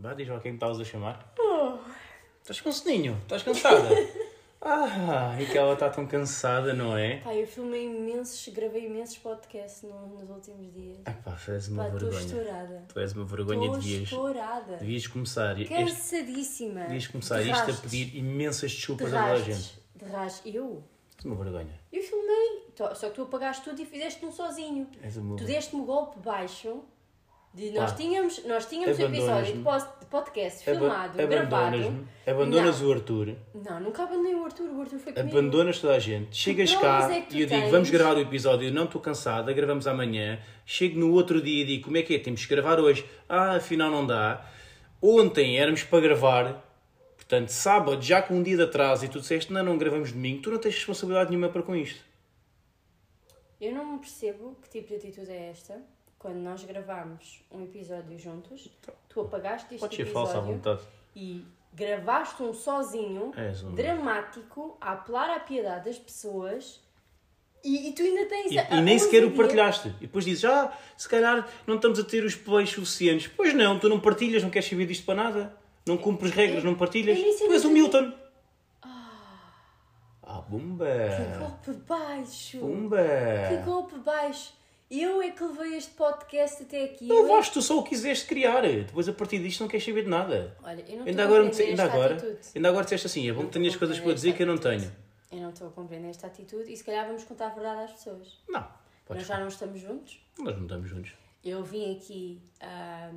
Vá, diz lá quem me estavas a chamar. Oh. Estás com soninho? Estás cansada? ah, e que ela está tão cansada, não é? Pá, eu filmei imensos, gravei imensos podcasts no- nos últimos dias. Ah, pá, tu és uma Pá, estou vergonha. estourada. Tu és uma vergonha, Estou devias, estourada. devias começar. Este, Cansadíssima. devias começar De isto a pedir imensas De desculpas a toda a gente. De rastos. Eu? És uma vergonha. Eu filmei. Só que tu apagaste tudo e fizeste-me sozinho. És uma Tu deste-me o golpe baixo. De nós Pá. tínhamos, nós tínhamos um episódio de, podcast filmado, gravado. Abandonas o Arthur. Não, nunca abandonei o Arthur. O Arthur foi comigo. Abandonas toda a gente. Chegas cá é e eu digo, tens? vamos gravar o episódio, eu não estou cansada, gravamos amanhã. Chego no outro dia e digo, como é que é? Temos que gravar hoje. Ah, afinal não dá. Ontem éramos para gravar, portanto, sábado, já com um dia de atraso, e tu disseste, não, não gravamos domingo. Tu não tens responsabilidade nenhuma para com isto. Eu não percebo que tipo de atitude é esta. Quando nós gravámos um episódio juntos, tu apagaste este Podes ser episódio e gravaste um sozinho, És um- dramático, a apelar à piedade das pessoas e, e tu ainda tens E, a- e nem sequer o partilhaste. E depois dizes, ah, se calhar não estamos a ter os plays suficientes. Pois não, tu não partilhas, não queres saber disto para nada. Não cumpres regras, não partilhas. nem sei Tu és o Milton. Ah, bumba. Que golpe baixo! Pumba. Que golpe baixo! Eu é que levei este podcast até aqui. Não Eu é- vais, tu só o quiseste criar. Depois a partir disto não queres saber de nada. Olha, eu não Ainda agora, me ainda, agora, atitude. ainda agora disseste assim, é bom que tenhas coisas para dizer que eu não tenho. Eu não estou a compreender esta atitude e se calhar vamos contar a verdade às pessoas. Não, Nós já não estamos juntos. Nós não estamos juntos. Eu vim aqui à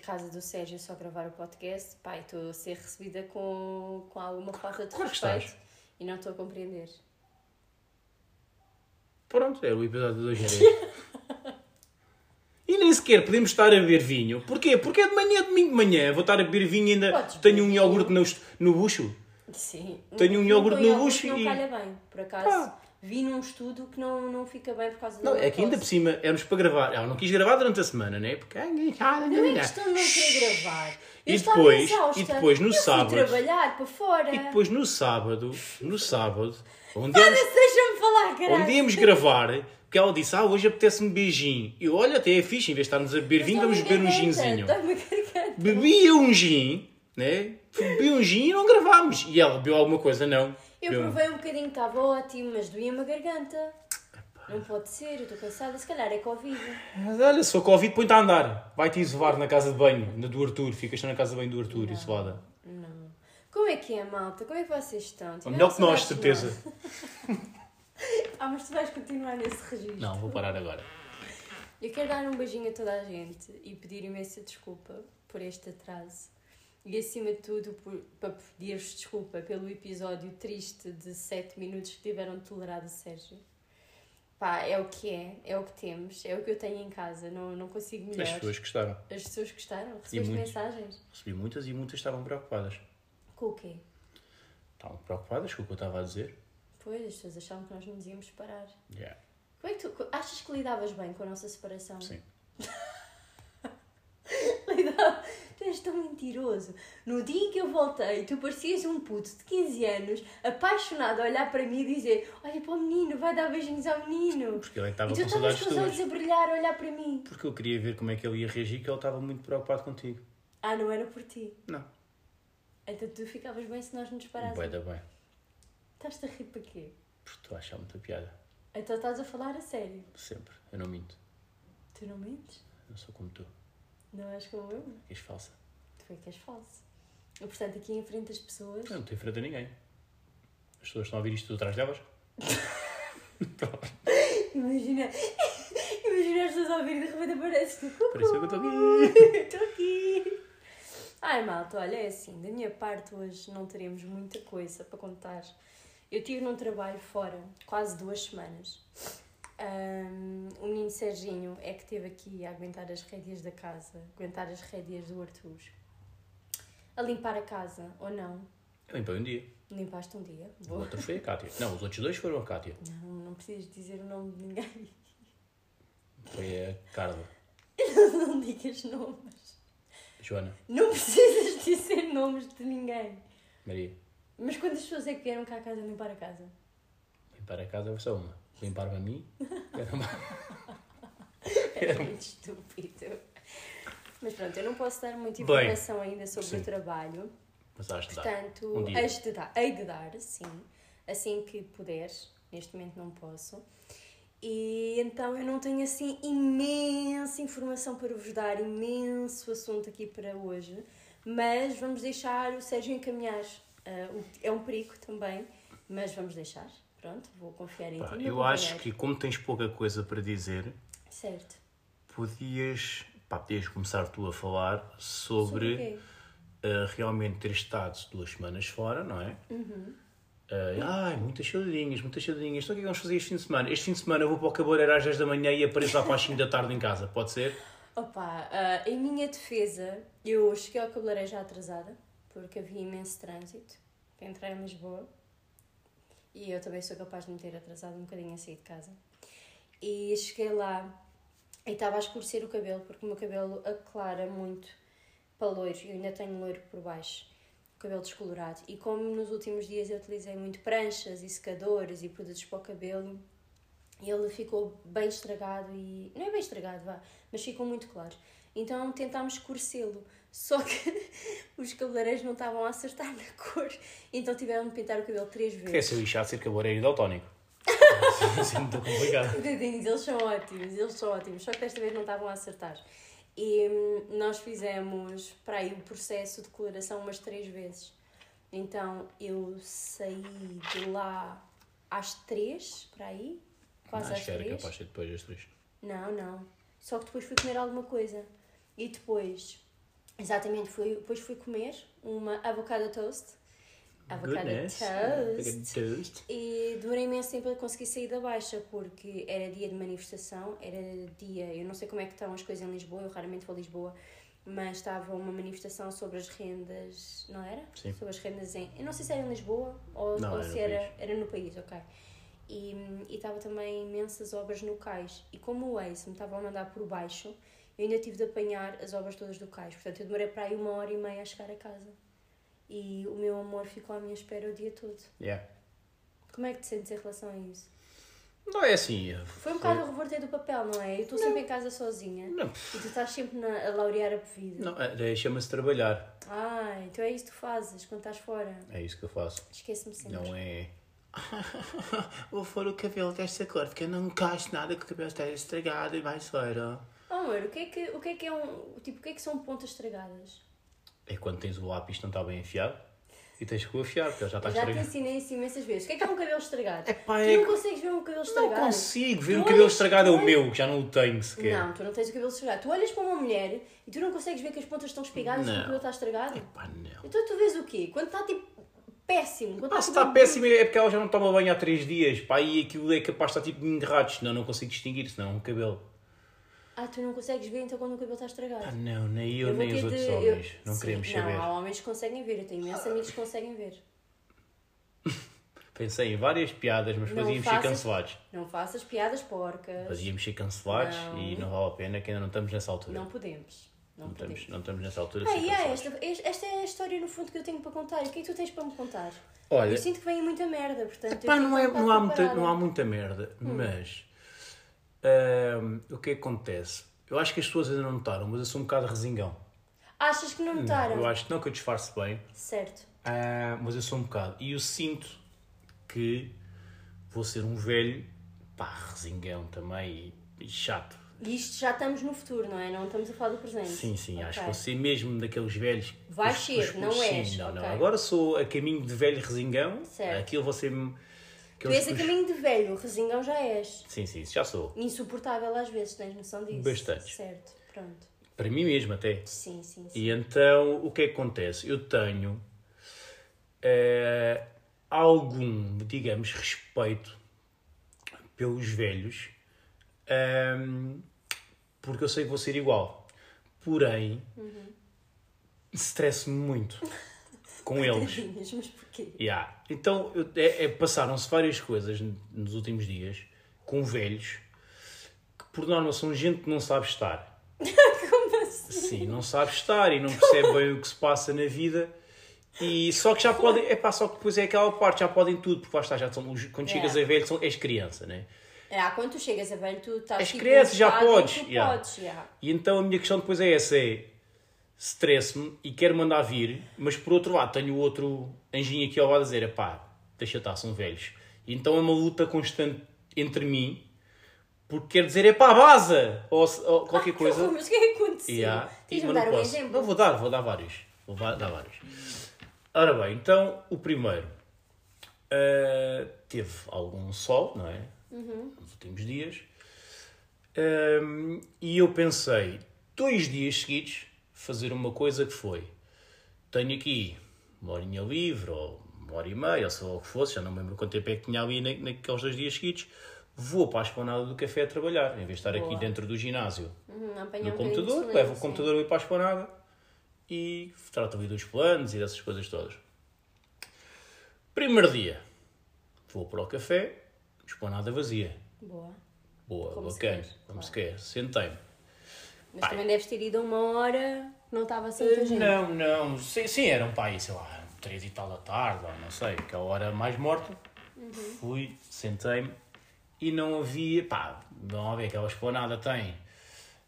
casa do Sérgio só gravar o podcast. E estou a ser recebida com, com alguma falta de claro respeito estás. e não estou a compreender. Pronto, é o episódio de hoje era este. E nem sequer podemos estar a beber vinho. Porquê? Porque é de manhã, domingo de manhã. Vou estar a beber vinho e ainda Podes tenho um iogurte no, no bucho. Sim. Tenho um Não iogurte no bucho não e- calha bem, por acaso. Ah. Vi num estudo que não, não fica bem por causa da Não, é que ainda por cima éramos para gravar. Ah, não quis gravar durante a semana, né? Porque. Não é questão de não querer gravar. Eu E depois- e depois no eu sábado- trabalhar para fora. E depois no sábado, no sábado, onde íamos, Deixa-me falar, onde íamos gravar, porque ela disse, ah, hoje apetece-me beijinho. E olha, até é fixe, em vez de estarmos a beber vinho, vamos beber um ginzinho. Garganta. Bebia um gin, né? Bebi um gin e não gravámos. E ela bebeu alguma coisa, não. Eu Bebeu- provei um bocadinho, estava ótimo, mas doía-me a garganta. Não pode ser, eu estou cansada. Se calhar é Covid. Mas olha, se for Covid, põe-te a andar. Vai-te isolar na casa de banho, na do Arthur. Ficas na casa de banho do Arthur, isolada. Não. Como é que é, malta? Como é que vocês estão? Melhor que nós, certeza. Ah, mas tu vais continuar nesse registro. Não, vou parar agora. Eu quero dar um beijinho a toda a gente e pedir imensa desculpa por este atraso. E acima de tudo, por, para pedir-vos desculpa pelo episódio triste de 7 minutos que tiveram de tolerar o Sérgio. Pá, é o que é, é o que temos, é o que eu tenho em casa, não, não consigo melhor. As pessoas gostaram. As pessoas gostaram? Recebeste muitos. mensagens? Recebi muitas e muitas estavam preocupadas. Com o quê? Estavam preocupadas com o que eu estava a dizer. Pois, as pessoas achavam que nós não nos íamos separar. Yeah. Como é que tu achas que lidavas bem com a nossa separação? Sim. Lidava. Tu és tão mentiroso. No dia em que eu voltei, tu parecias um puto de 15 anos, apaixonado a olhar para mim e dizer: Olha para o menino, vai dar beijinhos ao menino. Porque ele é estava e tu estavas com os olhos a brilhar, a olhar para mim. Porque eu queria ver como é que ele ia reagir, que ele estava muito preocupado contigo. Ah, não era por ti. Não. Então tu ficavas bem se nós nos parássemos. Dar bem. Estás-te a rir para quê? Porque estou a achar muita piada. Então estás a falar a sério. Sempre. Eu não minto. Tu não mentes? Eu sou como tu. Não és como eu? És falsa. Tu é que és falso. E portanto, aqui em frente das pessoas. Eu não tenho frente a ninguém. As pessoas estão a ouvir isto tudo atrás delas. Imagina, imagina as pessoas a ouvir e de repente apareces tu. Pareceu que eu estou aqui. Estou aqui. Ai malta, olha, é assim, da minha parte hoje não teremos muita coisa para contar. Eu estive num trabalho fora quase duas semanas. Ahm, o menino Serginho é que esteve aqui a aguentar as rédeas da casa, aguentar as rédeas do Arthur. A limpar a casa, ou não? Eu limpei um dia. Limpaste um dia? O Boa. outro foi a Cátia. Não, os outros dois foram a Cátia. Não, não precisas dizer o nome de ninguém. Foi a Carla. Não digas nomes. Joana. Não precisas dizer nomes de ninguém. Maria. Mas quantas pessoas é que vieram cá a casa limpar a casa? Limpar a casa foi só uma. Limpar-me a mim. Era uma... É muito estúpido. Mas pronto, eu não posso dar muita Bem, informação ainda sobre sim. o trabalho. Mas acho que dá. Portanto, Um de, dar, hei de dar, sim. Assim que puderes. Neste momento não posso. E então eu não tenho assim imensa informação para vos dar, imenso assunto aqui para hoje. Mas vamos deixar o Sérgio encaminhar. O- é um perigo também, mas vamos deixar. Pronto, vou confiar em Pá, ti. eu acho companheiro. que, como tens pouca coisa para dizer, Certo. podias, pá, podias começar tu a falar Sobre sobre uh, realmente ter estado duas semanas fora, não é? Uhum. Uh, ai, muitas saudinhas, muitas saudinhas. Então o que é que vamos fazer este fim de semana? Este fim de semana eu vou para o cabeleireiro às 10 da manhã e apareço lá para as 5 da tarde em casa, pode ser? Opa, ah, em minha defesa, eu cheguei ao cabeleireiro já atrasada, porque havia imenso trânsito para entrar em Lisboa. E eu também sou capaz de me ter atrasado um bocadinho a sair de casa. E cheguei lá e estava a escurecer o cabelo, porque o meu cabelo aclara muito para loiro. Eu ainda tenho loiro por baixo, cabelo descolorado. E como nos últimos dias eu utilizei muito pranchas e secadores e produtos para o cabelo, ele ficou bem estragado e. Não é bem estragado, vá, mas ficou muito claro. Então tentámos escurecê-lo. Só que os cabeleireiros não estavam a acertar na cor. Então tiveram de pintar o cabelo três vezes. Quer ser lixado ser cabeleireiro daltónico. Isso é muito complicado. Tadinhos, eles são ótimos, eles são ótimos, só que desta vez não estavam a acertar. E hum, nós fizemos para aí o processo de coloração umas três vezes. Então eu saí de lá às três, para aí, quase às Acho que era capaz de depois das três. Não, não. Só que depois fui comer alguma coisa. E depois, exatamente, fui, depois fui comer uma avocado toast. Avocado toast. Toast. E demorei imenso tempo a conseguir sair da baixa, porque era dia de manifestação, era dia, eu não sei como é que estão as coisas em Lisboa, eu raramente vou a Lisboa, mas estava uma manifestação sobre as rendas, não era? Sim. Sobre as rendas em, eu não sei se era em Lisboa ou, Não, ou era no se era, país. era no país, ok. E, e estava também imensas obras no cais, e como o Ace me estava a mandar por baixo, eu ainda tive de apanhar as obras todas do cais, portanto eu demorei para aí uma hora e meia a chegar a casa. E o meu amor ficou à minha espera o dia todo. Yeah. Como é que te sentes em relação a isso? Não é assim. Foi um bocado a reverter do papel, não é? Eu estou sempre em casa sozinha Não, e tu estás sempre na, a laurear a vida. não é, chama-se trabalhar. Ah, então é isso que tu fazes quando estás fora. É isso que eu faço. Esquece-me sempre. Não é. Vou pôr o cabelo desta cor, porque eu não gosto nada que o cabelo esteja estragado e mais fora. Oh, amor, o que é que, o que, é, que é um. Tipo, o que é que são pontas estragadas? É quando tens o lápis que não está bem afiado e tens que o afiar, porque ele já está Eu já te estragado. ensinei isso imensas vezes. O que é que é um cabelo estragado? Epá, tu é não consegues ver um cabelo Não estragado. consigo ver Tu um cabelo estragado é o meu, que já não o tenho sequer. Não, tu não tens o cabelo estragado. Tu olhas para uma mulher e tu não consegues ver que as pontas estão espigadas e que o Não. cabelo está estragado. Epá, não. Então tu vês o quê? Quando está tipo péssimo. Quando Pá, se está está péssimo é porque ela já não toma banho há 3 dias. Pá, e aquilo é capaz de estar tipo enterrado, senão não consigo distinguir, senão é um cabelo. Ah, tu não consegues ver então quando o cabelo está estragado. Pá, não, nem eu, vou nem os outros de- homens. eu- Não Sim, queremos não, saber. há homens que conseguem ver. Eu tenho imensos amigos que conseguem ver. Pensei em várias piadas, mas Não fazíamos ser cancelados. Não faças piadas porcas. Fazíamos ser cancelados Não. e não vale a pena que ainda não estamos nessa altura. Não podemos. Não, Não podemos. estamos, não estamos nessa altura. Ah, cancelados. esta, esta é a história no fundo que eu tenho para contar. O que é que tu tens para me contar? Olha, Eu sinto que vem muita merda, portanto. eu Pá, tenho não, é, não, há muita, não há muita merda, Hum. mas o que é que acontece? Eu acho que as pessoas ainda não notaram, mas eu sou um bocado resingão. Achas que não notaram? Eu acho que não que eu disfarce bem, Certo. ah, mas eu sou um bocado. E eu sinto que vou ser um velho, pá, resingão também e, e chato. E isto já estamos no futuro, não é? Não estamos a falar do presente. Sim, sim, acho que ser mesmo daqueles velhos. Vais os- ser, os- não sim, és, Não, não. ok. Agora sou a caminho de velho resingão. Certo. Aquilo vou Tu és a caminho de velho, resingão já és. Sim, sim, isso já sou. Insuportável às vezes, tens noção disso? Bastante. Certo, pronto. Para mim mesmo, até. Sim, sim, sim. E então, o que é que acontece? Eu tenho eh, algum, digamos, respeito pelos velhos, ehm, porque eu sei que vou ser igual. Porém, estresso-me muito com eles. Mas porquê? Yeah. Então, eu- é- é- passaram-se várias coisas nos últimos dias com velhos que, por norma, são gente que não sabe estar. Como assim? Sim, não sabe estar e não percebe bem o que se passa na vida. E só que já podem, é pá, só que depois é aquela parte, já podem tudo, porque lá está, já são, quando chegas Yeah. a velho, são, és criança, né? É, quando tu chegas a velho, tu estás As tipo, crianças num já podes, Tu yeah. podes, yeah. E então a minha questão depois é essa: é stress-me e quero mandar vir, mas por outro lado tenho outro anjinho aqui ao lado a dizer, pá, deixa estar, são velhos. Então é uma luta constante entre mim, porque quer dizer, é pá, baza! Ou, ou qualquer Que coisa. Mas o que é que aconteceu? Yeah. Tens de dar um posso. exemplo. Não, vou dar, vou dar vários. Vou dar vários. Ora bem, então o primeiro ah, teve algum sol, não é? Uhum. Nos últimos dias. Ahm, e eu pensei, dois dias seguidos, fazer uma coisa que foi: tenho aqui uma horinha livre, ou uma hora e meia, ou só o que fosse, já não me lembro quanto tempo é que tinha ali na- naqueles dois dias seguidos. Vou para a esplanada do café a trabalhar, em vez de estar aqui Boa. dentro do ginásio Uhum, no um computador, levo o computador ali para a esplanada e trato ali dos planos e dessas coisas todas. Primeiro dia, vou para o café, esplanada vazia. Boa. Boa, Como se bacana, quer, como claro. se quer. Sentei-me. Mas Pai. também deves ter ido uma hora não estava assim muita gente. Não, não, sim, sim eram para aí, sei lá, três e tal da tarde, ou não sei, aquela hora mais morta. Uhum. Fui, sentei-me e não havia, pá, não havia aquela esplanada, tem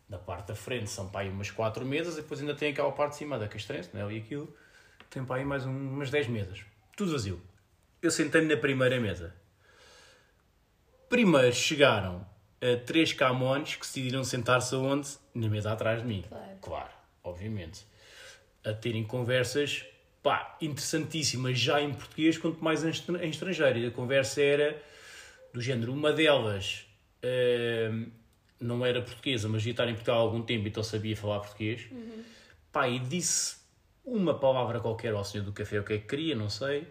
da parte da frente são para aí umas quatro mesas e depois ainda tem aquela parte de cima da castrense, não é? E aquilo tem para aí mais um- umas 10 mesas. Tudo vazio. Eu sentei-me na primeira mesa. Primeiro chegaram três camões que decidiram sentar-se aonde? Na mesa atrás de mim. Claro. Obviamente. A terem conversas pá, interessantíssimas já em português, quanto mais em estra- em estrangeiro. E a conversa era do género, uma delas uh, não era portuguesa, mas ia estar em Portugal há algum tempo, então sabia falar português. Pá, e disse uma palavra qualquer ao senhor do café, o que é que queria, não sei.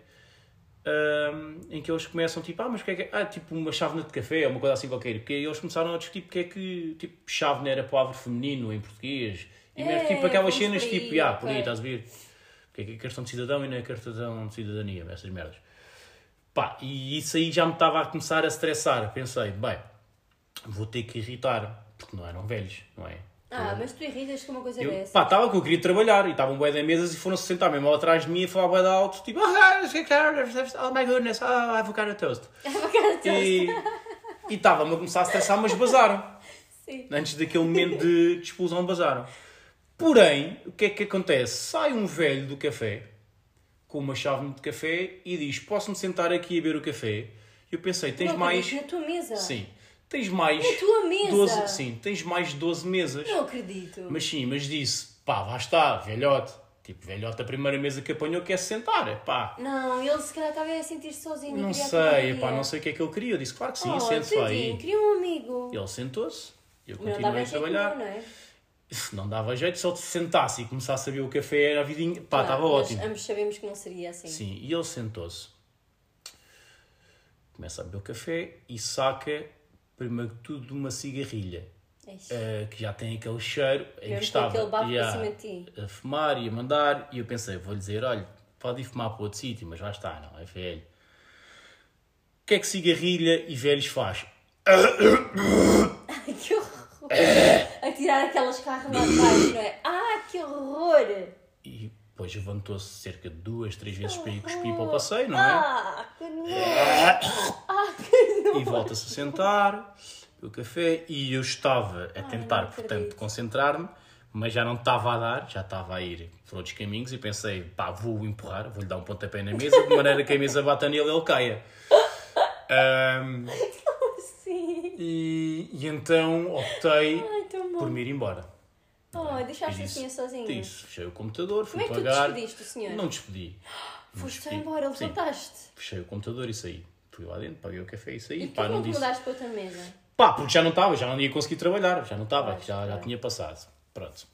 Ahm, em que eles começam tipo, ah, mas o que é que é? Ah, tipo uma chávena de café, uma coisa assim qualquer. Porque eles começaram a discutir porque é que tipo, chávena era palavra feminino em português. E É, mesmo tipo aquelas cenas tipo, ah, por aí, estás a ver? Porque é que é cartão de cidadão e não é cartão de cidadania, essas merdas. Pá, e isso aí já me estava a começar a estressar. Pensei, bem, vou ter que irritar, porque não eram velhos, não é? Ah, mas tu irritas com uma coisa Eu, dessa. pá, estava que eu queria trabalhar e estavam bué de mesas e foram-se sentar mesmo atrás de mim e falar bué de alto, tipo, oh, oh my goodness, oh, avocado toast. E e estava-me a começar a estressar, mas basaram. Sim. Antes daquele momento de, de explosão, basaram. Porém, o que é que acontece? Sai um velho do café com uma chave de café e diz: Posso-me sentar aqui a beber o café? Eu pensei: Tens Não mais. Na tua mesa. Sim, tens mais. Na tua mesa. 12... Sim, tens mais 12 mesas. Não acredito. Mas sim, mas disse, pá, lá está, velhote. Tipo, velhote, a primeira mesa que apanhou quer se sentar, pá. Não, ele se calhar estava a sentir-se sozinho. Não sei, pá, não sei o que é que ele queria. Eu disse, claro que sim, Oh, sente-se aí. queria um amigo. Ele sentou-se, eu continuei a trabalhar. não, não é? Não dava jeito, se ele se sentasse e começasse a ver o café, era a vidinha, pá, Claro, estava mas ótimo. ambos sabemos que não seria assim. Sim, e ele sentou-se. Começa a beber o café e saca, primeiro de tudo, uma cigarrilha. Eh, que já tem aquele cheiro para cima de ti. a fumar e a mandar, e eu pensei, vou-lhe dizer, olha, pode ir fumar para outro sítio, mas já está, não, é velho. O que é que cigarrilha e velhos faz? Ai, que horror. Tirar aquelas baixo, não é? Ah, que horror. E depois levantou-se cerca de duas, três vezes para ir cuspir para o passeio, não é? Ah, que nojo. Ah, que nojo. E volta-se a sentar, o café, e eu estava a tentar, não portanto, concentrar-me, mas já não estava a dar, já estava a ir por outros caminhos e pensei, pá, vou empurrar, vou-lhe dar um pontapé na mesa, de maneira que a mesa bata nele e ele caia. Sim. E, e então optei Ai, por me ir embora. Oh, deixaste E o senhor sozinho. Disse, fechei o computador, fui Como é que tu pagar. despediste o senhor? Não despedi. Foste despedi. embora, Sim. levantaste. Fechei o computador e saí. Fui lá dentro, paguei o café e saí. E Pá, não te disse. mudaste para outra mesa? Pá, porque já não estava, já não ia conseguir trabalhar, já não estava, já, já tinha passado. Pronto.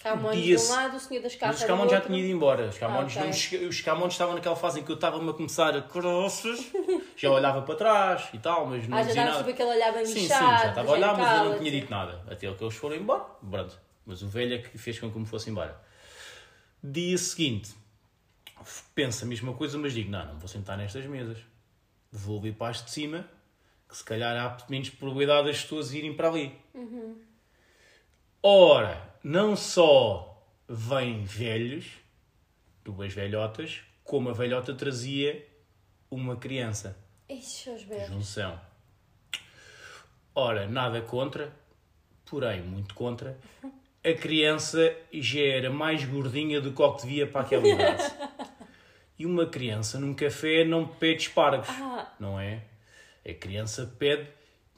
Camões de um lado, o senhor das Mas cartas os Camões já tinham ido embora. Os Camões, Ah, ok. não os Camões estavam naquela fase em que eu estava-me a começar a croças, já olhava para trás e tal, mas não Ah, já dizia nada. tipo aquele olhar bem Sim, sim, bichado, já estava a olhar, mas eu não tinha dito nada. Até que eles foram embora, pronto. Mas o velho é que fez com que me fosse embora. Dia seguinte, penso a mesma coisa, mas digo, não, não vou sentar nestas mesas. Vou vir para as de cima, que se calhar há menos probabilidade das pessoas irem para ali. Ora, não só vêm velhos, duas velhotas, como a velhota trazia uma criança. Seus berros. Junção. Ora, nada contra, porém, muito contra, a criança já era mais gordinha do que o que devia para aquela idade. E uma criança num café não pede espargos, Ah. não é? A criança pede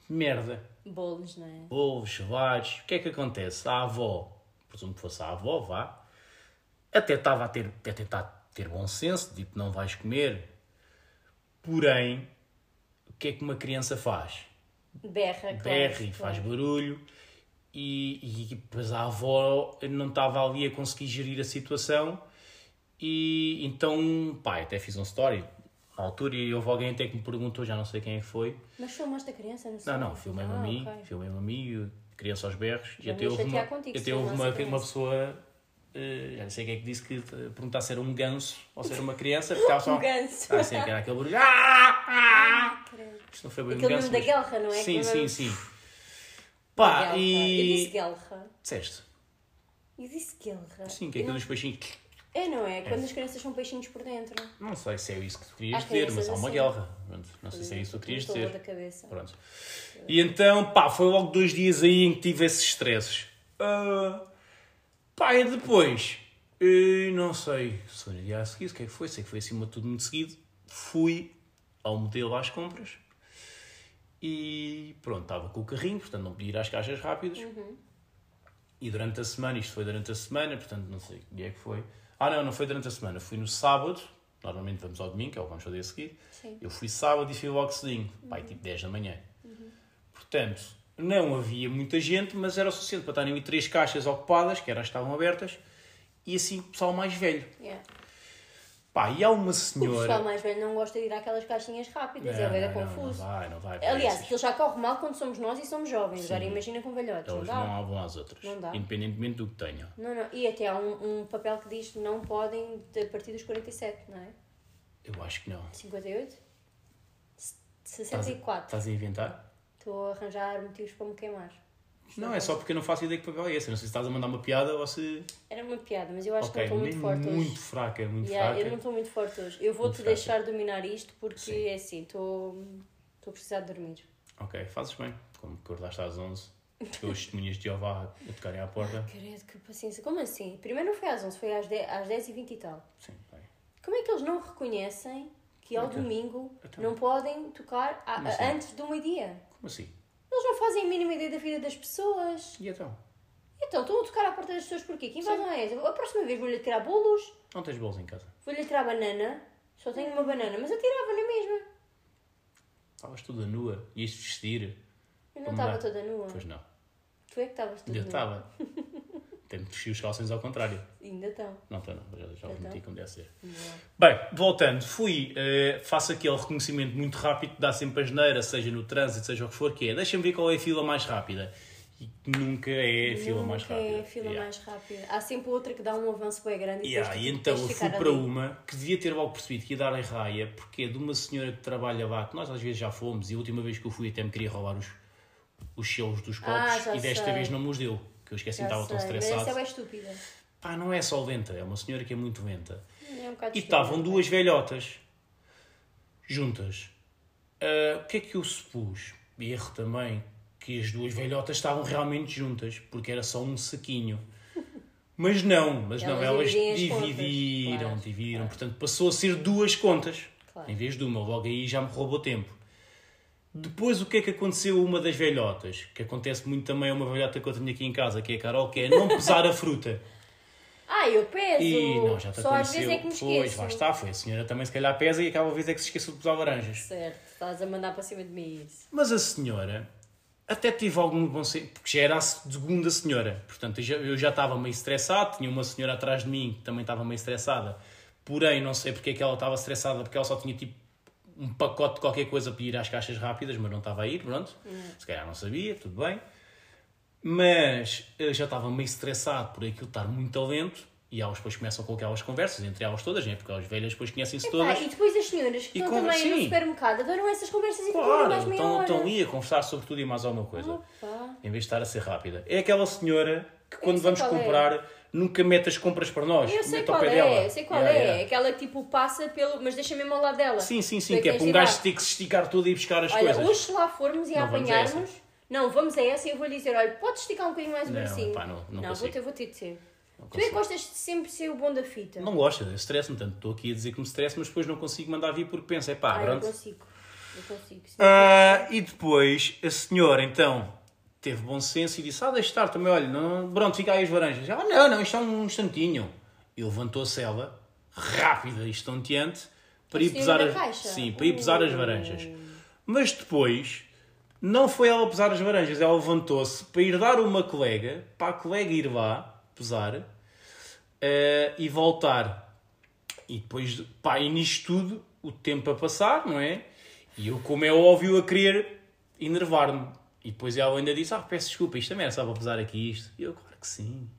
merda. Bolos, não é? Bolos, chavados. O que é que acontece? A avó, presumo que fosse a avó, vá, até estava a, ter, até tentar ter bom senso, tipo, não vais comer. Porém, o que é que uma criança faz? Berra, berra e faz barulho e, e depois a avó não estava ali a conseguir gerir a situação e então, pá, até fiz um story na altura e houve alguém até que me perguntou, já não sei quem é que foi, Mas filmaste a criança, não sei. não, não, filmei-me a ah, mim, ok. filmei-me a mim, criança aos berros e Já até me ia houve uma, contigo até houve uma, a uma pessoa, eh, já não sei quem é que disse que eh, perguntar se era um ganso ou se era uma criança, porque estava só... Um ganso. Ah, sim, que era aquele barulho. Ah, ah. Credo. Isto não foi bem um Aquele ganso, mesmo da guerra, não é? Sim, Aquele sim, mesmo- sim. Pá, e... Eu disse guelra. Disseste? Eu disse guelra. Sim, que é não- dos peixinhos. É, não é? Quando as crianças são peixinhos por dentro. Não sei se é isso que tu querias Há dizer, mas há uma assim. guerra. Pronto, Não sei se é isso que tu querias dizer. da cabeça. Pronto. E então, pá, foi logo dois dias aí em que tive esses stresses. Ah, pá, e depois, eh, não sei se no dia a seguir, o que é que foi? Sei que foi acima de tudo muito seguido. Fui ao modelo às compras e pronto, estava com o carrinho, portanto não podia ir às caixas rápidas. E durante a semana, isto foi durante a semana, portanto não sei que dia é que foi. Ah, não, não foi durante a semana, fui no sábado. Normalmente vamos ao domingo, que é o que vamos fazer a seguir. Sim. Eu fui sábado e fui logo cedinho, pai, tipo 10 da manhã. Portanto, não havia muita gente, mas era o suficiente para estarem ali três caixas ocupadas, que eram estavam abertas, e assim pessoal mais velho. Yeah. Pá, e há uma O senhora. pessoal mais velho não gosta de ir àquelas caixinhas rápidas, é bem não, não, confuso. Não vai, não vai. Aliás, aquilo já corre mal quando somos nós e somos jovens. Agora imagina com velhotes, não Eles dá? não vão às outras, Não dá. independentemente do que tenham. Não, não. E até há um, um papel que diz que não podem a partir dos 47, não é? Eu acho que não. 58? S- Estás a- 64. Estás a inventar? Estou a arranjar motivos para me queimar. Não, é só porque eu não faço ideia que papel é esse. Não sei se estás a mandar uma piada ou se. Era uma piada, mas eu acho ok, que não estou muito forte muito hoje. fraca, muito Yeah, fraca. eu não estou muito forte hoje. Eu vou-te Muito deixar dominar isto porque Sim. é assim, estou a precisar de dormir. Ok, fazes bem. Como acordaste às 11, com os testemunhas de Jeová a tocarem à porta. Credo, que paciência. Como assim? Primeiro não foi às 11, foi às 10, às 10 e 20 e tal. Sim, bem. Como é que eles não reconhecem que ao Então. domingo Então. não podem tocar a- assim? antes do meio-dia? Como assim? Eles não fazem a mínima ideia da vida das pessoas. E então? Então, estão a tocar à porta das pessoas porquê? Que invasão é essa? A próxima vez vou-lhe tirar bolos, Não tens bolos em casa? vou-lhe tirar banana. Só tenho uma banana, mas eu tirava na mesma. Estavas toda nua. Ias vestir? Eu não estava toda nua. Pois não. Tu é que estavas toda Ainda nua. estava. Tenho que os calções ao contrário. Ainda estão. Não estou, não. Já, já os meti como deve ser. Boa. Bem, voltando, fui, eh, faço aquele reconhecimento muito rápido que dá sempre a geneira, seja no trânsito, seja o que for, que é, deixa-me ver qual é a fila mais rápida. E nunca é a fila mais Nunca rápida. É a fila Yeah. mais rápida. Há sempre outra que dá um avanço bem grande e Yeah, e então eu fui para ali. uma que devia ter logo percebido que ia dar em raia, porque é de uma senhora que trabalha lá, que nós às vezes já fomos, e a última vez que eu fui até me queria roubar os, os selos dos copos, Ah, e desta sei. vez não me os deu, que eu esqueci, estava tão estressado. essa é estúpida. Pá, não é só lenta, é uma senhora que é muito lenta. É um E estavam duas velhotas juntas. Ah, o que é que eu supus? Erro também, que as duas velhotas estavam realmente juntas, porque era só um saquinho. Mas não, mas não, Elas elas dividem as contas, dividiram, claro, dividiram. Portanto, passou a ser duas contas, Claro. em vez de uma. Logo aí já me roubou tempo. Depois, o que é que aconteceu a uma das velhotas? Que acontece muito também a uma velhota que eu tenho aqui em casa, que é a Carol, que é não pesar a fruta. Ah, eu peso! E não, já te Só às aconteceu. vezes é que me pois, esqueço. lá está, foi. A senhora também se calhar pesa e aquela vez é que se esqueceu de pesar laranjas. Certo, estás a mandar para cima de mim isso. Mas a senhora até tive algum bom senso, porque já era a segunda senhora. Portanto, eu já, eu já estava meio estressado, tinha uma senhora atrás de mim que também estava meio estressada. Porém, não sei porque é que ela estava estressada, porque ela só tinha tipo um pacote de qualquer coisa para ir às caixas rápidas, mas não estava a ir, pronto. Se calhar não sabia, tudo bem. Mas eu já estava meio estressado por aquilo estar muito lento. E elas depois começam com aquelas conversas, entre elas todas, né? porque as velhas depois conhecem-se todas. E depois as senhoras que E estão com- também no sim. supermercado adoram essas conversas e Claro, mais meia estão, ali a conversar sobre tudo e mais alguma coisa. Opa. Em vez de estar a ser rápida. É aquela senhora que quando vamos é. comprar nunca mete as compras para nós. Eu sei mete ao qual pé é, dela. eu sei qual Yeah, é. yeah. Aquela que tipo passa pelo. Mas deixa mesmo ao lado dela. Sim, sim, sim, que é para um gajo ter que se esticar tudo e ir buscar as Olha, coisas. hoje se lá formos e a Não vamos a apanharmos, Não, vamos a essa e eu vou lhe dizer, olha, podes esticar um bocadinho mais o Não, bracinho. pá, não- não vou consigo. ter, vou ter de ser. Tu é que consigo. gostas de sempre ser o bom da fita. Não gosto, eu estresse-me tanto. Estou aqui a dizer que me estresse, mas depois não consigo mandar vir porque penso, é pá, ah, eu pronto. consigo. Eu consigo. sim. Ah, e depois a senhora então teve bom senso e disse: Ah, deixa estar também, olha, não... pronto, fica aí as laranjas. Ah, não, não, isto é um instantinho. E levantou-se ela, rápida e estonteante, para ir pesar as... Sim, para ir pesar as Uh. laranjas. Mas depois não foi ela pesar as laranjas, ela levantou-se para ir dar uma colega, para a colega ir lá pesar eh, e voltar. E depois, pá, e nisto tudo, o tempo a passar, não é? E eu, como é óbvio, a querer enervar-me. E depois ela ainda disse: Ah, peço desculpa, isto também era só para pesar aqui isto. E eu, claro que sim.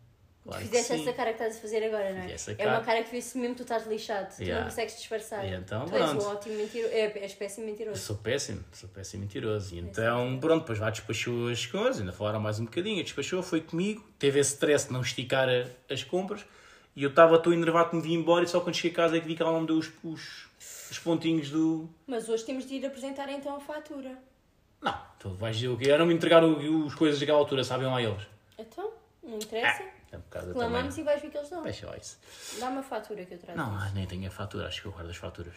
Claro Fizeste essa cara que estás a fazer agora, não é? Essa É cara. uma cara que vê-se mesmo que tu estás lixado. Tu Yeah. não consegues disfarçar. E então, tu és pronto. um ótimo mentiroso. É, és péssimo Eu mentiroso. sou péssimo, sou péssimo mentiroso. E então, pronto, depois lá despachou as coisas, ainda falaram mais um bocadinho, despachou, foi comigo, teve esse stress de não esticar a- as compras, e eu estava tão enervado que me vim embora e só quando cheguei a casa é que vi que ela não me deu os, os, os pontinhos do... Mas hoje temos de ir apresentar então a fatura. Não, tu vais dizer o quê? Era-me entregar o- os coisas daquela altura, sabem lá eles. Então, não interessa. É por causa também. Reclamamos e vais ver que eles dão. Deixa lá isso. Dá-me a fatura que eu trago. Não, ah, nem tenho a fatura, acho que eu guardo as faturas.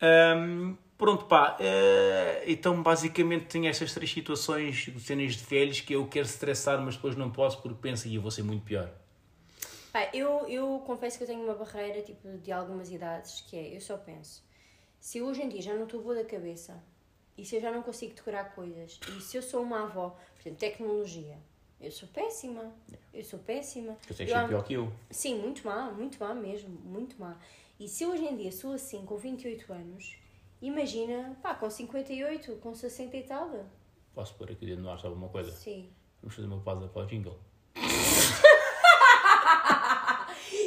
Ahm, pronto, pá. eh, então, basicamente, tenho estas três situações de cenas de velhos que eu quero estressar, mas depois não posso porque penso e eu vou ser muito pior. Pá, eu, eu confesso que eu tenho uma barreira tipo, de algumas idades que é, eu só penso, se eu hoje em dia já não estou boa da cabeça e se eu já não consigo decorar coisas e se eu sou uma avó, por exemplo, tecnologia, eu sou péssima, eu sou péssima. Tu tens há- pior que eu. Sim, muito má, muito má mesmo, muito má. E se hoje em dia sou assim com 28 anos, imagina, pá, com 58, com 60 e tal. Posso pôr aqui dentro no ar só alguma coisa? Sim. Vamos fazer uma pausa para o jingle.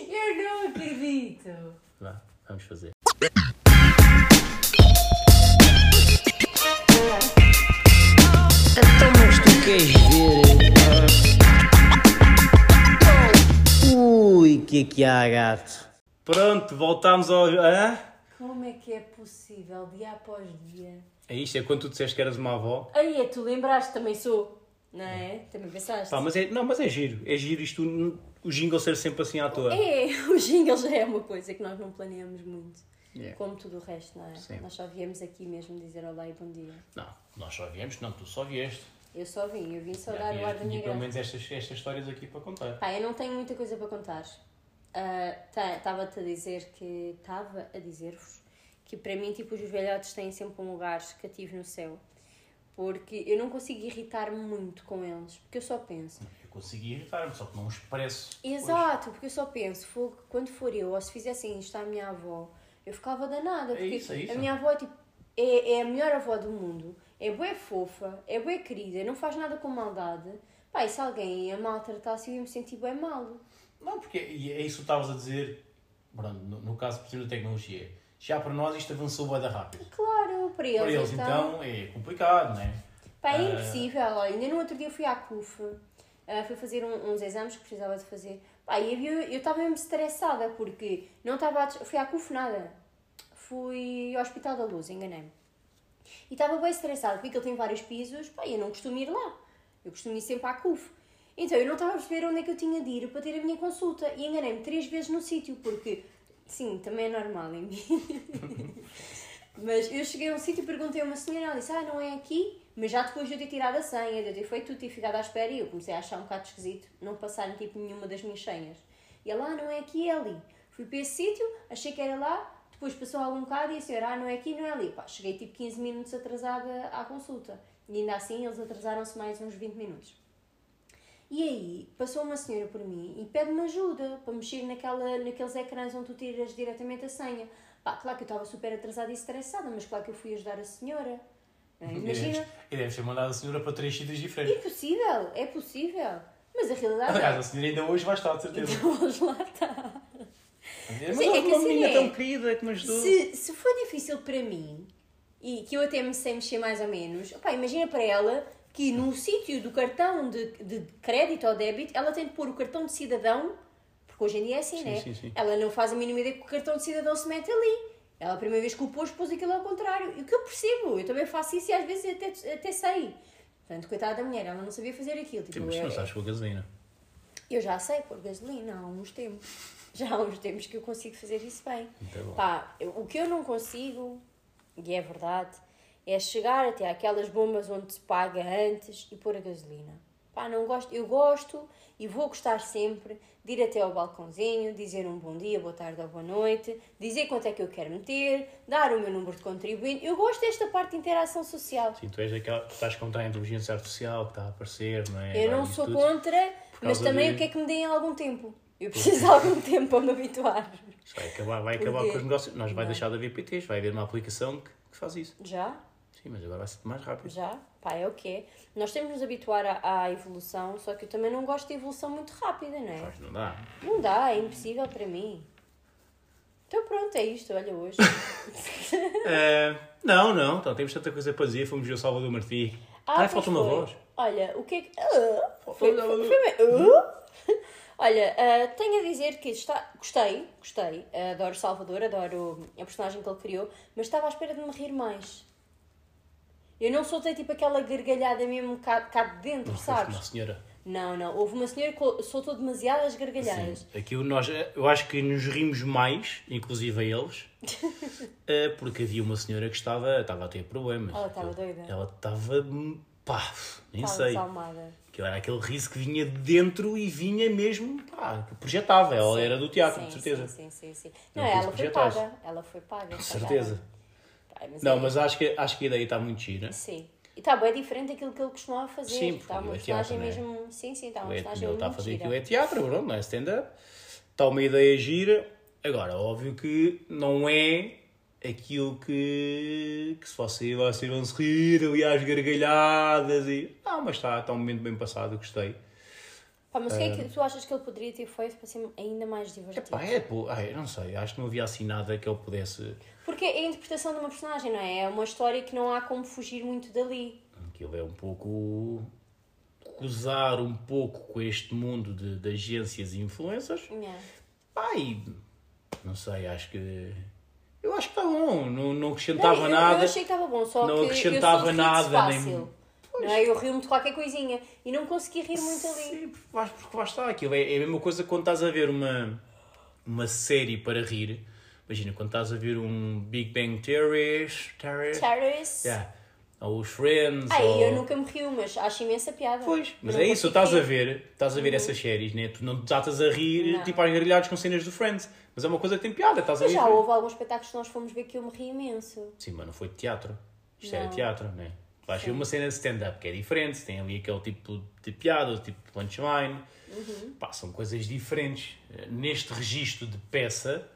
Eu não acredito! Vá, vamos fazer. Que é que há, gato? Pronto, voltámos ao. Hã? Como é que é possível, dia após dia? É isto, é quando tu disseste que eras uma avó. Aí, é, tu lembraste, também sou, não é? Também pensaste? Pá, mas é, não, mas é giro. É giro isto, o jingle ser sempre assim à toa. É, o jingle já é uma coisa que nós não planeamos muito. Yeah. Como tudo o resto, não é? Sim. Nós só viemos aqui mesmo dizer olá e bom dia. Não, nós só viemos, não, tu só vieste. Eu só vim, eu vim só dar o ar da minha pelo graça. menos estas, estas histórias aqui para contar. Pá, eu não tenho muita coisa para contar. Estava-te a dizer que. Estava a dizer-vos que para mim, tipo, os velhotes têm sempre um lugar cativo no céu. Porque eu não consigo irritar-me muito com eles. Porque eu só penso. Eu consegui irritar-me, só que não expresso. Exato, porque eu só penso, fogo, quando for eu, ou se fizessem isto à minha avó, eu ficava danada. Porque isso, é isso. a minha avó é, tipo, é, é a melhor avó do mundo, é bué fofa, é bué querida, não faz nada com maldade. Pá, e se alguém a maltratasse, eu ia me sentir bem mal. Não, porque é isso que estavas a dizer, no, no caso, por exemplo, da tecnologia. Já para nós isto avançou bem rápido. Claro, para eles, Para eles, então, é complicado, não é? Pá, é Ah. impossível. Olha, ainda no outro dia eu fui à CUF, ah, fui fazer um- uns exames que precisava de fazer. Pá, e eu estava mesmo estressada porque não estava fui à CUF nada. Fui ao Hospital da Luz, enganei-me. E estava bem estressada porque ele tem vários pisos, pá, e eu não costumo ir lá. Eu costumo ir sempre à CUF. Então eu não estava a perceber onde é que eu tinha de ir para ter a minha consulta e enganei-me três vezes no sítio porque, sim, também é normal em mim. Mas eu cheguei a um sítio e perguntei a uma senhora, ela disse, ah, não é aqui? Mas já depois de eu ter tirado a senha, de eu ter feito tudo, ter ficado à espera, e eu comecei a achar um bocado esquisito não passarem tipo nenhuma das minhas senhas. E ela, ah, não é aqui, é ali. Fui para esse sítio, achei que era lá, depois passou algum bocado e a senhora, ah, não é aqui, não é ali. Pá, cheguei tipo 15 minutos atrasada à consulta. E ainda assim eles atrasaram-se mais uns 20 minutos. E aí, passou uma senhora por mim e pede-me ajuda para mexer naquela, naqueles ecrãs onde tu tiras diretamente a senha. Pá, claro que eu estava super atrasada e estressada, mas claro que eu fui ajudar a senhora. é? Imagina, E deve ser mandado a senhora para três sítios é diferentes. possível, é possível. Mas a realidade Aliás, a é. senhora ainda hoje vai estar, de certeza. Então, hoje lá está. Mas é houve que uma menina é. tão querida que me ajudou. Se, se foi difícil para mim, e que eu até me sei mexer mais ou menos, opá, imagina para ela que no sítio do cartão de, de crédito ou débito, ela tem de pôr o cartão de cidadão, porque hoje em dia é assim, Sim, né? sim, sim. Ela não faz a mínima ideia que o cartão de cidadão se mete ali. Ela a primeira vez que o pôs, pôs aquilo ao contrário. E o que eu percebo, eu também faço isso e às vezes até, até sei. Portanto, coitada da mulher, ela não sabia fazer aquilo. Tipo, Sim, mas eu, não sabes a gasolina. eu já sei pôr gasolina há uns tempos. Já há uns tempos que eu consigo fazer isso bem. Pá, eu- o que eu não consigo, e é verdade, é chegar até aquelas bombas onde se paga antes e pôr a gasolina. Pá, não gosto. Eu gosto e vou gostar sempre de ir até ao balcãozinho, dizer um bom dia, boa tarde ou boa noite, dizer quanto é que eu quero meter, dar o meu número de contribuinte. Eu gosto desta parte de interação social. Sim, tu és aquela tu estás contra a inteligência artificial que está a aparecer, não é? Eu não sou tudo. contra, mas também de- o que é que me deem algum tempo. Eu preciso de algum tempo para me habituar. Isso vai acabar, vai acabar com os negócios. Nós vai Não. deixar de haver PTs, vai haver uma aplicação que, que faz isso. Já? Sim, mas agora vai ser mais rápido. Já? Pá, é o que é. Nós temos de nos habituar à, à evolução, só que eu também não gosto de evolução muito rápida, não é? Mas não dá. Não dá, é impossível para mim. Então pronto, é isto, olha hoje. Eh, não, não, então temos tanta coisa para dizer. Fomos ver o Salvador Martí. Ah, pois falta uma foi. voz. Olha, o que é que. Ah, foi, Foi- foi. Ah? Olha, ah, tenho a dizer que está... gostei, gostei. Adoro Salvador, adoro a personagem que ele criou, mas estava à espera de me rir mais. Eu não soltei tipo aquela gargalhada mesmo cá, cá de dentro, Foste sabes? Uma senhora. Não, não. Houve uma senhora que soltou demasiadas gargalhadas. Sim. Aqui nós, eu acho que nos rimos mais, inclusive a eles, eh, porque havia uma senhora que estava, estava a ter problemas. Ela estava doida. Ela estava, pá, nem Estava sei. desalmada. Que era aquele riso que vinha de dentro e vinha mesmo, pá, que projetava. Ela Sim, era do teatro, sim, de certeza. Sim, sim, sim. sim. Não Não, ela foi paga. Ela foi paga. De certeza. Mas Não, é- mas acho que, acho que a ideia está muito gira. Sim. E está bem diferente daquilo que ele costumava fazer. Sim, está uma é teatro, é? mesmo. Sim, sim, está uma Ele personagem está a fazer gira. aquilo é teatro, pronto, não é stand-up. Está uma ideia gira. Agora, óbvio que não é aquilo que, que se você vocês vão se rir ali às gargalhadas e. Não, mas está, está um momento bem passado, gostei. Pá, mas o que é que tu achas que ele poderia ter feito para ser ainda mais divertido? Epá, é, eu não sei, acho que não havia assim nada que ele pudesse. Porque é a interpretação de uma personagem, não é? É uma história que não há como fugir muito dali. Aquilo é um pouco. gozar um pouco com este mundo de, de agências e influencers. Yeah. Pai, não sei, acho que. Eu acho que está bom, não, não acrescentava Não, eu, nada. Eu achei que estava bom, só não que acrescentava eu nada, nada, nem- fácil. Não é? Eu rio-me de qualquer coisinha e não consegui rir muito ali. Sim, porque lá, porque lá está, aquilo é, é a mesma coisa quando estás a ver uma, uma série para rir. Imagina, quando estás a ver um Big Bang Theory Terrace. yeah, ou os Friends, Ai, ou... eu nunca me rio, mas acho imensa piada. Pois, mas Não é isso, estás a ver, estás a ver essas séries, né? tu não te a rir Não. tipo às gargalhadas com cenas do Friends, mas é uma coisa que tem piada, estás a Mas ver. já houve alguns espetáculos que nós fomos ver que eu me ri imenso. Sim, mas não foi de teatro. Isto Não. era teatro, né? Tu vais ver uma cena de stand-up que é diferente, tem ali aquele tipo de piada, o tipo de punchline. Uhum. Pá, são coisas diferentes. Eh, Neste registro de peça,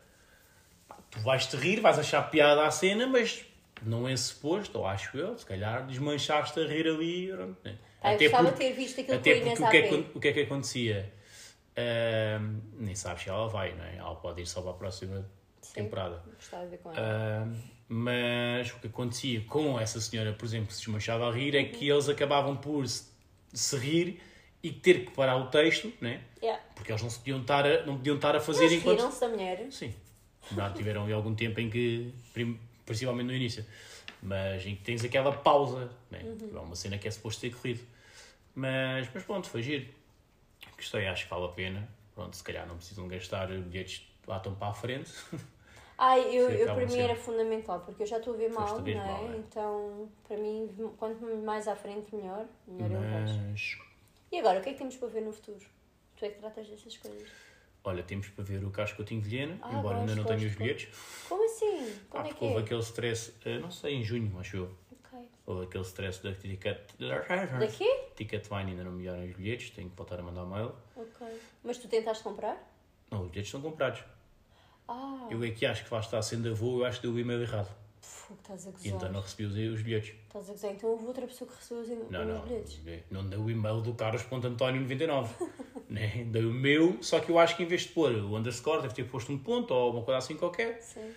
tu vais-te rir, vais achar piada à cena, mas não é suposto, ou acho eu, se calhar desmanchaste a rir ali. né? Pá, eu gostava de ter visto aquilo até Inês porque o que, é que, o que é que acontecia? Ahm, nem sabes se ela vai, não é? Ela pode ir só para a próxima Sim. temporada. Gostava de ver com ela. Ah, mas o que acontecia com essa senhora, por exemplo, que se desmanchava a rir, é que eles acabavam por se, se rir e ter que parar o texto, né? Yeah. porque eles não, podiam estar a, não podiam estar a fazer Mas enquanto. riram-se da mulher. Sim, já tiveram ali algum tempo em que, principalmente no início, mas em que tens aquela pausa, né? Uhum. é uma cena que é suposto ter corrido. Mas, mas pronto, foi giro. Gostei, acho que vale a pena. Pronto, se calhar não precisam gastar bilhetes lá tão para a frente. Ai, eu, eu para mim era fundamental, porque eu já estou a ver mal, não é? mal, é. Então, para mim, quanto mais à frente, melhor. Melhor eu vejo. Mas E agora, o que é que temos para ver no futuro? Tu é que tratas dessas coisas. Olha, temos para ver o Cascotinho de Vilhena, Ah, embora ainda não tenha os bilhetes. Como assim? Ah, Quando é porque que houve é? aquele stress, eh, não sei, em junho, acho eu. Ok. Houve aquele stress da Ticket. Daqui? Ticketline ainda não me enviaram os bilhetes, tenho que voltar a mandar mail. Ok. Mas tu tentaste comprar? Não, os bilhetes estão comprados. Ah, Eu é que acho que lá está sendo a voo, eu acho que deu o e-mail errado. fogo, estás a E gozar. então não recebi os, os bilhetes. Estás a gozar. Então houve outra pessoa que recebeu os, Não, os não. bilhetes. Não deu o e-mail do Carlos.António99. né? Dei o meu, só que eu acho que em vez de pôr o underscore, deve ter posto um ponto ou uma coisa assim qualquer. Sim.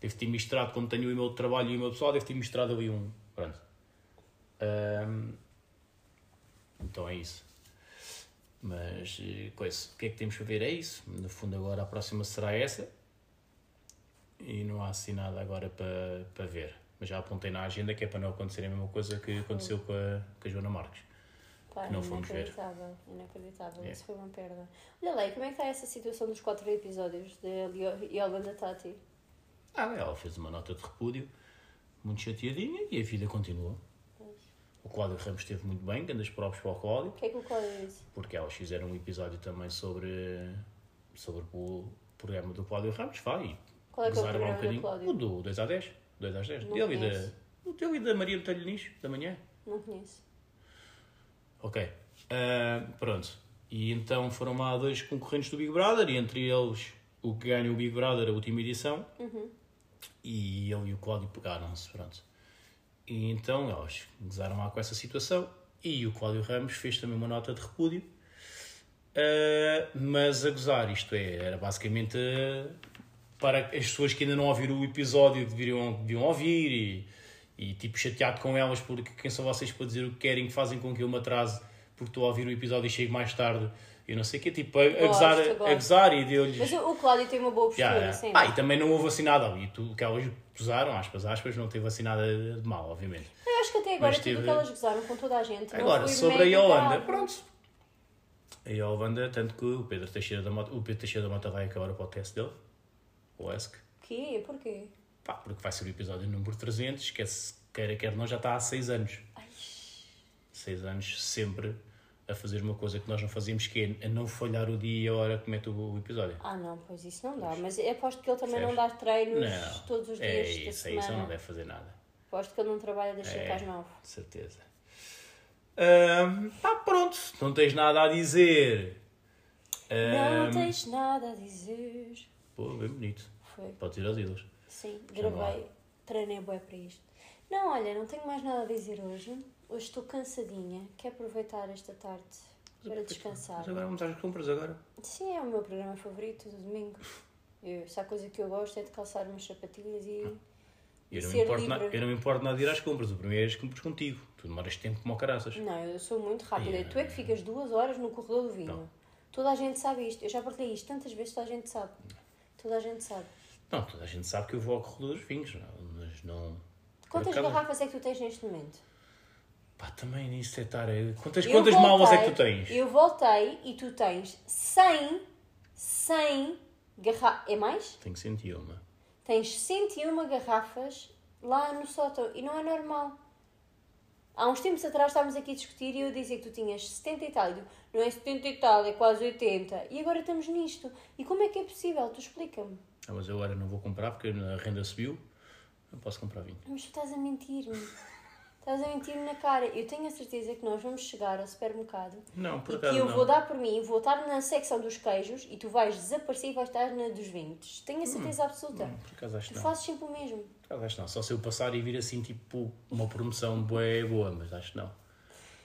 Deve ter misturado, como tenho o e-mail de trabalho e o e-mail pessoal, deve ter misturado ali um. Pronto. Ahm, então é isso. Mas, eh, coisa, o que é que temos para ver? É isso. No fundo, agora a próxima será essa. E não há assim nada agora para, para ver. Mas já apontei na agenda que é para não acontecer a mesma coisa que aconteceu com a, com a Joana Marques. Pá, não fomos ver. inacreditável, inacreditável. É. Isso foi uma perda. Olha lá, e como é que está essa situação dos quatro episódios de Yolanda Tati? Ah, ela fez uma nota de repúdio, muito chateadinha, e a vida continuou. O Cláudio Ramos esteve muito bem, grandes próprios para o Cláudio, O que é que o Cláudio disse? porque elas fizeram um episódio também sobre, sobre o programa do Cláudio Ramos, vai. Qual é que é o programa do Cláudio? O do 2 a 10. 2 às 10. Não Dele e da, teu e da Maria Botelho Nicho, da manhã. Não conheço. Ok. Ah, pronto. E então foram lá dois concorrentes do Big Brother, e entre eles o que ganha o Big Brother, a última edição, e ele e o Cláudio pegaram-se, pronto. E então eles gozaram lá com essa situação, e o Cláudio Ramos fez também uma nota de repúdio, Ah, mas a gozar, isto é, era basicamente ah, para as pessoas que ainda não ouviram o episódio deveriam, deviam ouvir e, e tipo chateado com elas porque quem são vocês para dizer o que querem que fazem com que eu me atrase porque estou a ouvir o episódio e chego mais tarde e não sei o quê, tipo a, a, Gosto, gozar, a, gosto. gozar e deu-lhes Mas o Cláudio tem uma boa postura, Já, já. sempre. Ah, e também não houve assim nada ali. Tu, que elas gozaram, aspas, aspas, não teve assim nada de mal, obviamente. Eu acho que até agora Mas tudo teve- o que elas gozaram com toda a gente. Agora, sobre a Yolanda, pronto. A Yolanda, tanto que o Pedro Teixeira da Mota, o Pedro Teixeira da Mota vai acabar o podcast dele, o ESC, Quê? Porquê? Pá, porque vai ser o episódio número 300, que é, queira quer não, já está há 6 anos. 6 anos sempre a fazer uma coisa que nós não fazíamos, que é a não falhar o dia e a hora que mete o episódio. Ah, não, pois isso não dá. Mas eu aposto que ele também não dá treinos Não, todos os é dias da isso, é isso, semana. não deve fazer nada. Aposto que ele não trabalha das 5 É. às 9. De certeza. Ahm, pá, pronto, não tens nada a dizer. Não tens nada a dizer. Pô, bem bonito. Foi. Pode ir aos ídolos. Sim, não gravei, treinei bué para isto. Não, olha, não tenho mais nada a dizer hoje. Hoje estou cansadinha. Quero aproveitar esta tarde para descansar. Mas agora vamos às compras agora. Sim, é o meu programa favorito do domingo. Eu, se há coisa que eu gosto é de calçar umas sapatilhas e. Eu não, me importo na- eu não me importo nada de ir às compras. O primeiro é as compras contigo. Tu demoras tempo como caraças. Não, eu sou muito rápida. Yeah. Tu é que ficas duas horas no corredor do vinho. Não. Toda a gente sabe isto. Eu já partilhei isto tantas vezes, toda a gente sabe. Toda a gente sabe. Não, toda a gente sabe que eu vou ao corredor dos vinhos. não, Mas não. Quantas garrafas é que tu tens neste momento? Pá, também nisso é estar. Quantas, Eu quantas malas é que tu voltei- tens? Eu voltei e tu tens 100, 100 garrafas. É mais? Tenho 101. Tens 101 garrafas lá no sótão e não é normal. Há uns tempos atrás estávamos aqui a discutir e eu dizia que tu tinhas 70 e tal. E tu, não é 70 e tal, é quase 80. E agora estamos nisto. E como é que é possível? Tu explica-me. Ah, mas eu agora não vou comprar porque a renda subiu. Não posso comprar vinho. Mas tu estás a mentir-me. Estás a mentir-me na cara. Eu tenho a certeza que nós vamos chegar ao supermercado Não, por e que eu não. vou dar por mim, vou estar na secção dos queijos e tu vais desaparecer e vais estar na dos vinhos. Tenho a certeza absoluta. Não, por acaso acho Tu que não. fazes sempre o mesmo. Por acaso acho que não. Só se eu passar e vir assim, tipo, uma promoção boa, boa, mas acho que não.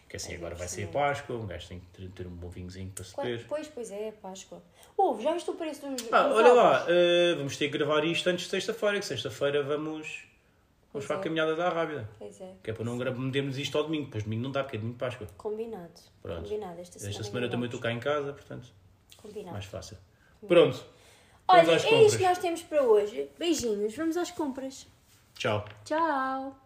Porque assim, agora vai ser Páscoa, um gajo tem que ter, um bom vinhozinho para se Qua- beber. Pois, pois é, Páscoa. Ouve, já viste o preço dos. Ah, dos olha lá, eh, vamos ter que gravar isto antes de sexta-feira, que sexta-feira vamos, Pois vamos para a é. caminhada da Rábida. Pois é, Que é para não metermos isto ao domingo, depois domingo não dá, porque é domingo de Páscoa. combinado. Pronto. Combinado, esta semana. Esta semana eu também estou cá em casa, portanto, Combinado. mais fácil. Pronto, Olha, é isto que nós temos para hoje. Beijinhos, vamos às compras. Tchau. Tchau!